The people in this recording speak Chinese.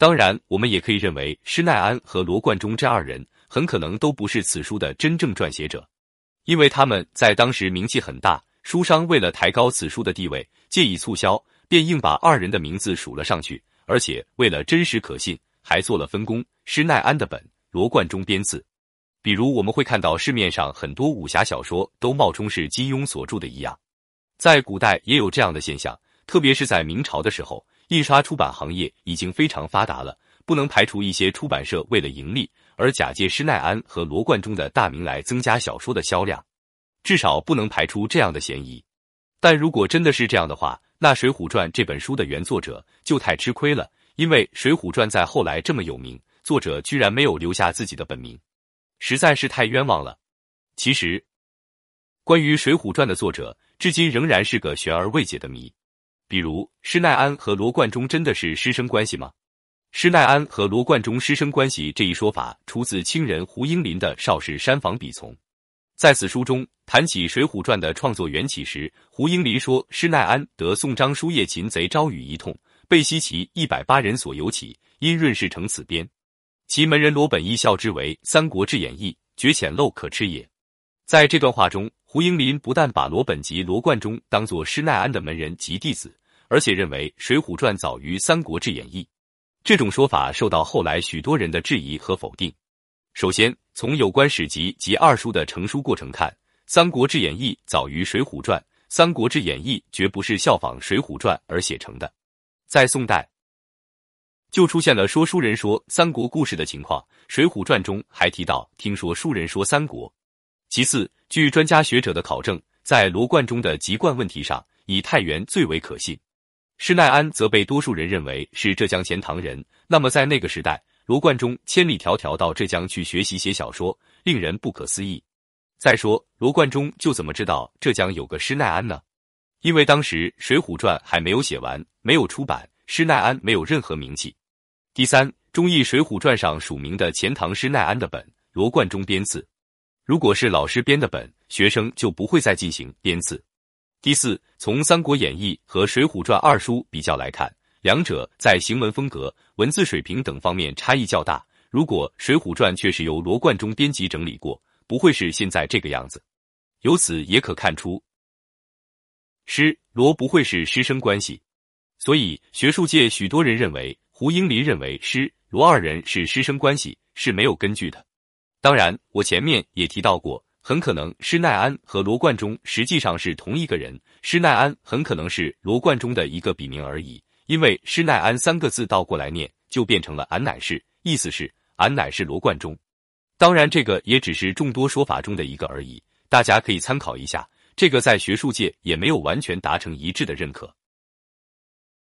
当然，我们也可以认为施耐庵和罗贯中这二人很可能都不是此书的真正撰写者，因为他们在当时名气很大，书商为了抬高此书的地位，借以促销，便硬把二人的名字数了上去，而且为了真实可信，还做了分工：施耐庵的本，罗贯中编字。比如我们会看到市面上很多武侠小说都冒充是金庸所著的一样，在古代也有这样的现象，特别是在明朝的时候，印刷出版行业已经非常发达了，不能排除一些出版社为了盈利而假借施耐庵和罗贯中的大名来增加小说的销量，至少不能排除这样的嫌疑。但如果真的是这样的话，那《水浒传》这本书的原作者就太吃亏了，因为《水浒传》在后来这么有名，作者居然没有留下自己的本名。实在是太冤枉了。其实，关于《水浒传》的作者，至今仍然是个悬而未解的谜。比如，施耐庵和罗贯中真的是师生关系吗？施耐庵和罗贯中师生关系这一说法，出自清人胡应麟的《邵氏山房笔从》。在此书中谈起《水浒传》的创作缘起时，胡应麟说：“施耐庵得宋张书夜擒贼招羽一通，被西岐一百八人所游起，因润饰成此编。”其门人罗本义笑之为《三国志演义》，绝浅陋可吃也。在这段话中，胡应麟不但把罗本及罗贯中当作施耐庵的门人及弟子，而且认为《水浒传》早于《三国志演义》。这种说法受到后来许多人的质疑和否定。首先，从有关史籍及二书的成书过程看，《三国志演义》早于《水浒传》，《三国志演义》绝不是效仿《水浒传》而写成的。在宋代。就出现了说书人说三国故事的情况，《水浒传》中还提到听说书人说三国。其次，据专家学者的考证，在罗贯中的籍贯问题上，以太原最为可信。施耐庵则被多数人认为是浙江钱塘人。那么在那个时代，罗贯中千里迢迢到浙江去学习写小说，令人不可思议。再说，罗贯中就怎么知道浙江有个施耐庵呢？因为当时《水浒传》还没有写完，没有出版，施耐庵没有任何名气。第三，中译《水浒传》上署名的钱塘施耐庵的本，罗贯中编字。如果是老师编的本，学生就不会再进行编字。第四，从《三国演义》和《水浒传》二书比较来看，两者在行文风格、文字水平等方面差异较大。如果《水浒传》确实由罗贯中编辑整理过，不会是现在这个样子。由此也可看出，师罗不会是师生关系。所以，学术界许多人认为。胡应林认为师罗二人是师生关系是没有根据的。当然，我前面也提到过，很可能施耐庵和罗贯中实际上是同一个人，施耐庵很可能是罗贯中的一个笔名而已。因为施耐庵三个字倒过来念就变成了俺乃是，意思是俺乃是罗贯中。当然，这个也只是众多说法中的一个而已，大家可以参考一下。这个在学术界也没有完全达成一致的认可。